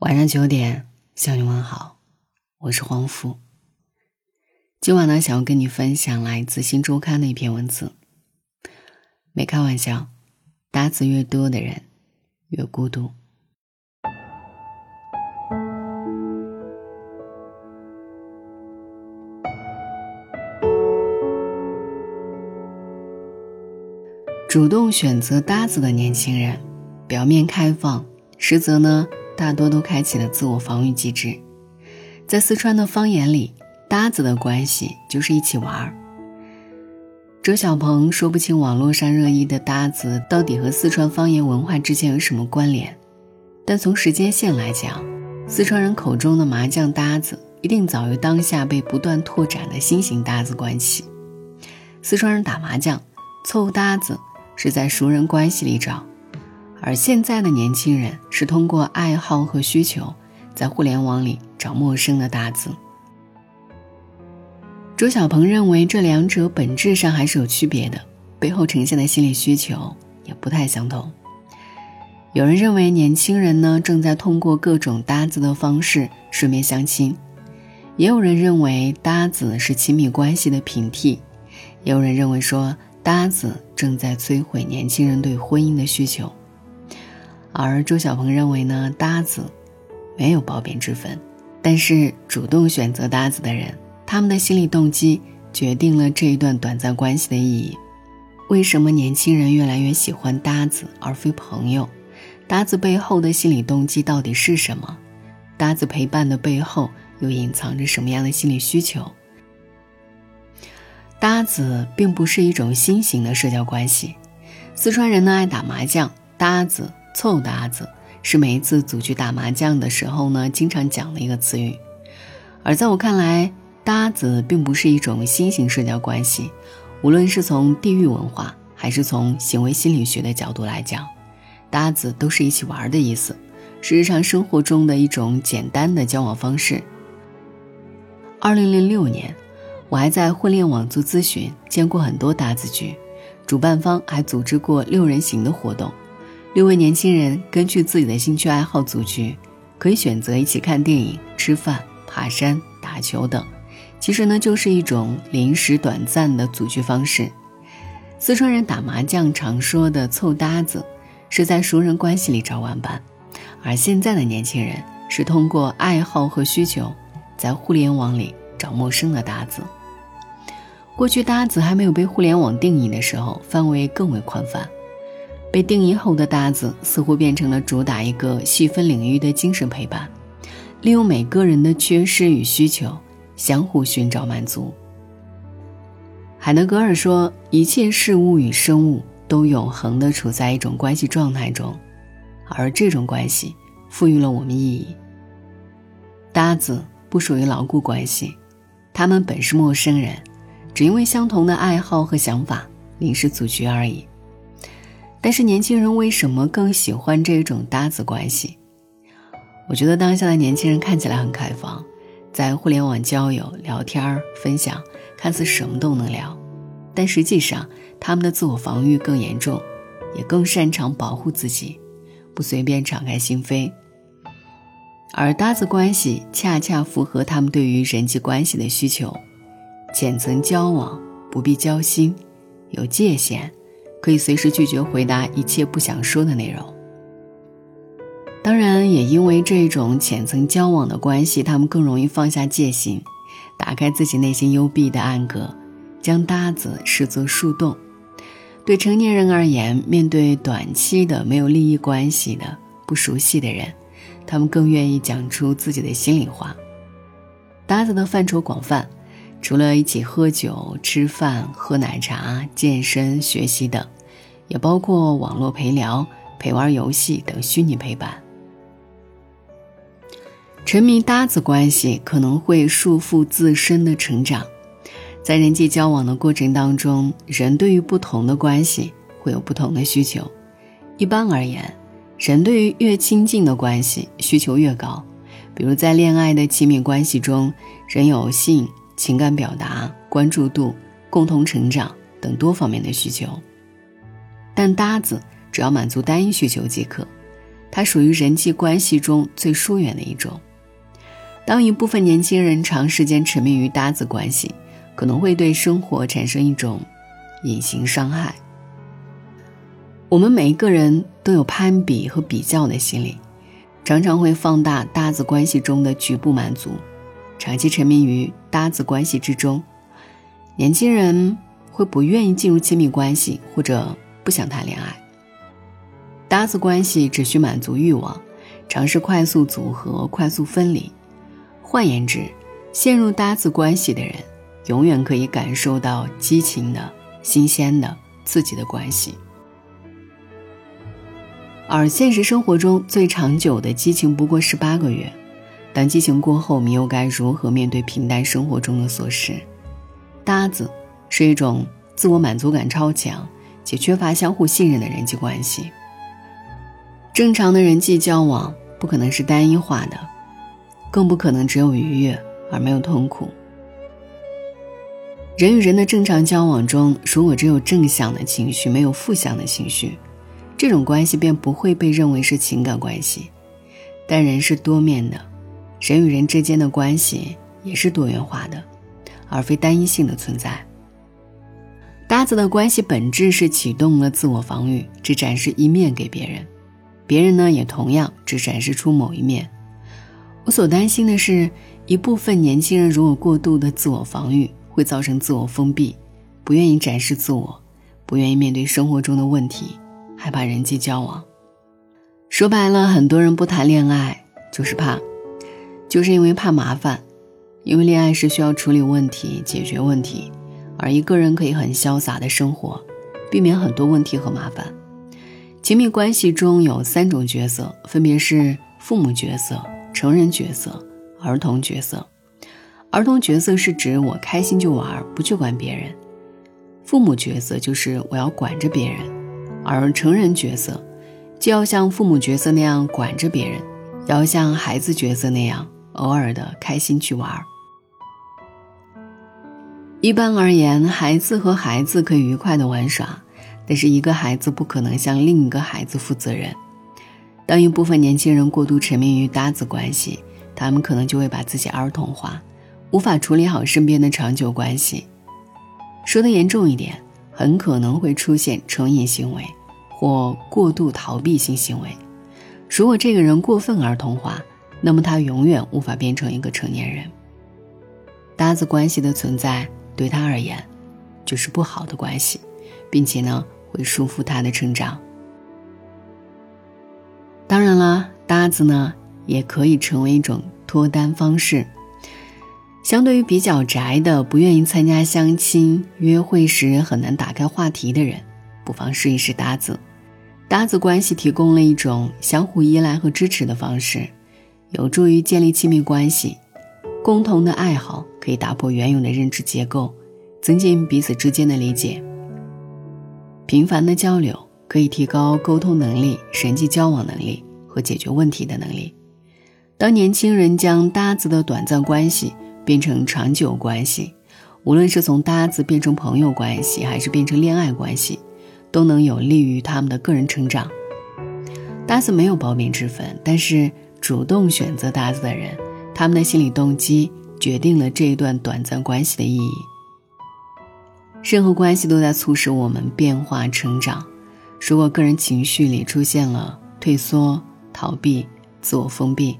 晚上九点向你问好，我是黄福。今晚呢，想要跟你分享来自《新周刊》的一篇文字。没开玩笑，搭子越多的人越孤独。主动选择搭子的年轻人，表面开放，实则呢，大多都开启了自我防御机制。在四川的方言里，搭子的关系就是一起玩儿。周小鹏说不清网络上热议的搭子到底和四川方言文化之间有什么关联，但从时间线来讲，四川人口中的麻将搭子一定早于当下被不断拓展的新型搭子关系。四川人打麻将凑搭子。是在熟人关系里找，而现在的年轻人是通过爱好和需求，在互联网里找陌生的搭子。周小鹏认为这两者本质上还是有区别的，背后呈现的心理需求也不太相同。有人认为年轻人呢正在通过各种搭子的方式顺便相亲，也有人认为搭子是亲密关系的平替，也有人认为说。搭子正在摧毁年轻人对婚姻的需求，而周小鹏认为呢，搭子没有褒贬之分，但是主动选择搭子的人，他们的心理动机决定了这一段短暂关系的意义。为什么年轻人越来越喜欢搭子而非朋友？搭子背后的心理动机到底是什么？搭子陪伴的背后又隐藏着什么样的心理需求？搭子并不是一种新型的社交关系。四川人呢爱打麻将，搭子凑搭子是每一次组局打麻将的时候呢经常讲的一个词语。而在我看来，搭子并不是一种新型社交关系。无论是从地域文化还是从行为心理学的角度来讲，搭子都是一起玩的意思，是日常生活中的一种简单的交往方式。二零零六年。我还在婚恋网做咨询，见过很多搭子局，主办方还组织过六人行的活动，六位年轻人根据自己的兴趣爱好组局，可以选择一起看电影、吃饭、爬山、打球等。其实呢，就是一种临时短暂的组局方式。四川人打麻将常说的凑搭子，是在熟人关系里找玩伴，而现在的年轻人是通过爱好和需求，在互联网里找陌生的搭子。过去搭子还没有被互联网定义的时候，范围更为宽泛。被定义后的搭子似乎变成了主打一个细分领域的精神陪伴，利用每个人的缺失与需求，相互寻找满足。海德格尔说：“一切事物与生物都永恒地处在一种关系状态中，而这种关系赋予了我们意义。搭子不属于牢固关系，他们本是陌生人。”只因为相同的爱好和想法临时组局而已。但是年轻人为什么更喜欢这种搭子关系？我觉得当下的年轻人看起来很开放，在互联网交友、聊天、分享，看似什么都能聊，但实际上他们的自我防御更严重，也更擅长保护自己，不随便敞开心扉。而搭子关系恰恰符合他们对于人际关系的需求。浅层交往不必交心，有界限，可以随时拒绝回答一切不想说的内容。当然，也因为这种浅层交往的关系，他们更容易放下戒心，打开自己内心幽闭的暗格，将搭子视作树洞。对成年人而言，面对短期的没有利益关系的不熟悉的人，他们更愿意讲出自己的心里话。搭子的范畴广泛。除了一起喝酒、吃饭、喝奶茶、健身、学习等，也包括网络陪聊、陪玩游戏等虚拟陪伴。沉迷搭子关系可能会束缚自身的成长，在人际交往的过程当中，人对于不同的关系会有不同的需求。一般而言，人对于越亲近的关系需求越高，比如在恋爱的亲密关系中，人有性。情感表达、关注度、共同成长等多方面的需求，但搭子只要满足单一需求即可。它属于人际关系中最疏远的一种。当一部分年轻人长时间沉迷于搭子关系，可能会对生活产生一种隐形伤害。我们每一个人都有攀比和比较的心理，常常会放大搭子关系中的局部满足，长期沉迷于搭子关系之中。年轻人会不愿意进入亲密关系，或者不想谈恋爱。搭子关系只需满足欲望，尝试快速组合、快速分离。换言之，陷入搭子关系的人，永远可以感受到激情的、新鲜的、刺激的关系。而现实生活中最长久的激情不过十八个月，当激情过后，你又该如何面对平淡生活中的琐事？搭子是一种自我满足感超强且缺乏相互信任的人际关系。正常的人际交往不可能是单一化的。更不可能只有愉悦而没有痛苦。人与人的正常交往中，如果只有正向的情绪，没有负向的情绪，这种关系便不会被认为是情感关系。但人是多面的，人与人之间的关系也是多元化的，而非单一性的存在。搭子的关系本质是启动了自我防御，只展示一面给别人，别人呢也同样只展示出某一面。我所担心的是，一部分年轻人如果过度的自我防御，会造成自我封闭，不愿意展示自我，不愿意面对生活中的问题，害怕人际交往。说白了，很多人不谈恋爱就是怕，就是因为怕麻烦，因为恋爱是需要处理问题、解决问题，而一个人可以很潇洒的生活，避免很多问题和麻烦。亲密关系中有三种角色，分别是父母角色。成人角色、儿童角色，儿童角色是指我开心就玩，不去管别人；父母角色就是我要管着别人，而成人角色既要像父母角色那样管着别人，也要像孩子角色那样偶尔的开心去玩。一般而言，孩子和孩子可以愉快的玩耍，但是一个孩子不可能向另一个孩子负责任。当一部分年轻人过度沉迷于搭子关系，他们可能就会把自己儿童化，无法处理好身边的长久关系。说的严重一点，很可能会出现成瘾行为或过度逃避性行为。如果这个人过分儿童化，那么他永远无法变成一个成年人。搭子关系的存在对他而言，就是不好的关系，并且呢会束缚他的成长。当然啦，搭子呢也可以成为一种脱单方式。相对于比较宅的、不愿意参加相亲约会时很难打开话题的人，不妨试一试搭子。搭子关系提供了一种相互依赖和支持的方式，有助于建立亲密关系。共同的爱好可以打破原有的认知结构，增进彼此之间的理解。频繁的交流。可以提高沟通能力、人际交往能力和解决问题的能力。当年轻人将搭子的短暂关系变成长久关系，无论是从搭子变成朋友关系，还是变成恋爱关系，都能有利于他们的个人成长。搭子没有褒贬之分，但是主动选择搭子的人，他们的心理动机决定了这一段短暂关系的意义。任何关系都在促使我们变化成长。如果个人情绪里出现了退缩、逃避、自我封闭，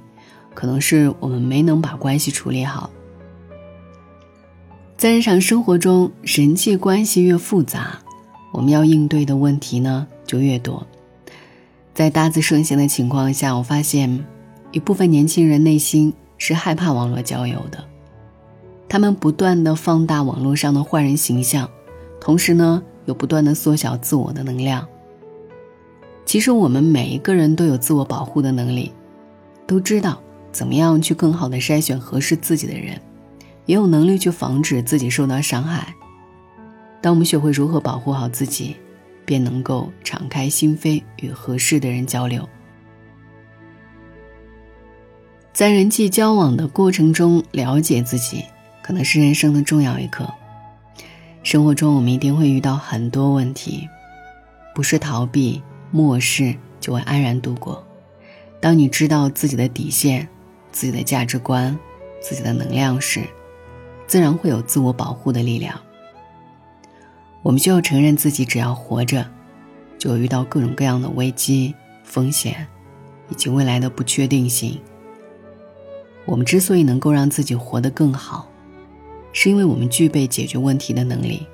可能是我们没能把关系处理好。在日常生活中，人际关系越复杂，我们要应对的问题呢就越多。在搭子盛行的情况下，我发现一部分年轻人内心是害怕网络交友的，他们不断的放大网络上的坏人形象，同时呢又不断的缩小自我的能量。其实我们每一个人都有自我保护的能力，都知道怎么样去更好的筛选合适自己的人，也有能力去防止自己受到伤害。当我们学会如何保护好自己，便能够敞开心扉与合适的人交流。在人际交往的过程中，了解自己可能是人生的重要一课。生活中我们一定会遇到很多问题，不是逃避。漠视就会安然度过，当你知道自己的底线、自己的价值观、自己的能量时，自然会有自我保护的力量。我们需要承认自己，只要活着，就会遇到各种各样的危机、风险，以及未来的不确定性。我们之所以能够让自己活得更好，是因为我们具备解决问题的能力。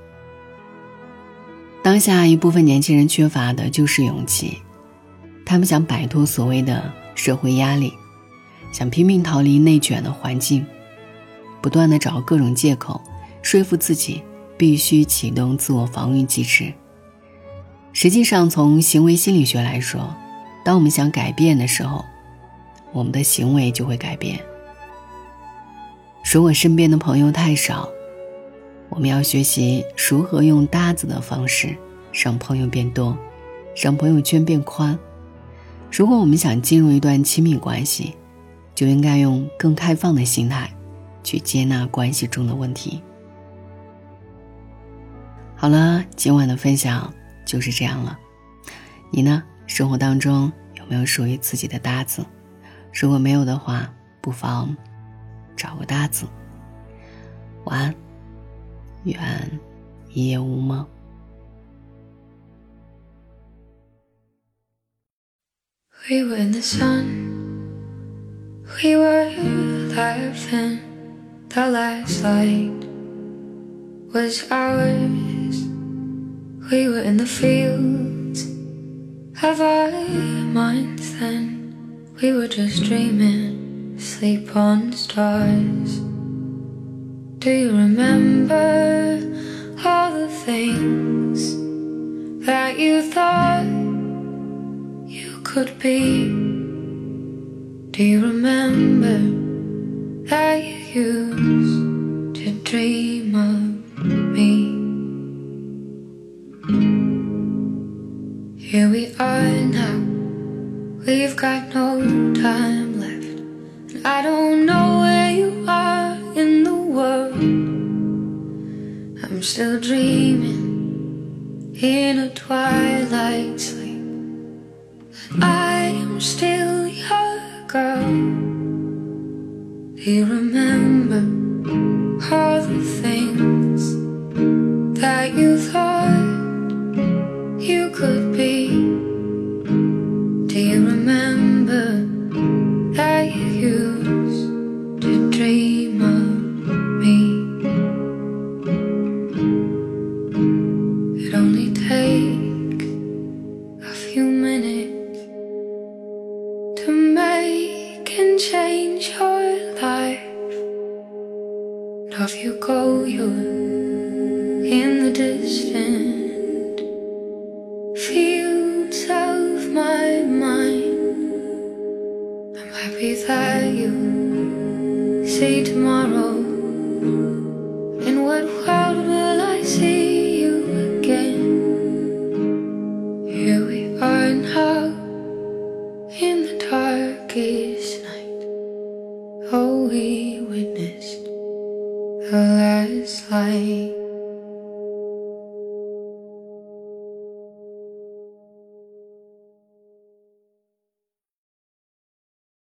当下一部分年轻人缺乏的就是勇气，他们想摆脱所谓的社会压力，想拼命逃离内卷的环境，不断的找各种借口说服自己必须启动自我防御机制。实际上，从行为心理学来说，当我们想改变的时候，我们的行为就会改变。说我身边的朋友太少，我们要学习如何用搭子的方式让朋友变多，让朋友圈变宽。如果我们想进入一段亲密关系，就应该用更开放的心态去接纳关系中的问题。好了，今晚的分享就是这样了。你呢？生活当中有没有属于自己的搭子？如果没有的话，不妨。找个搭子，晚安，愿一夜无梦。We were in the sun, we were laughing. The last light was ours. We were in the fields of our minds then. We were just dreaming sleep on stars. Do you remember all the things that you thought you could be? Do you remember that you used to dream I am still your girl. Do you remember all the things that you thought you could be? Do you remember? that you used to dream of me. It only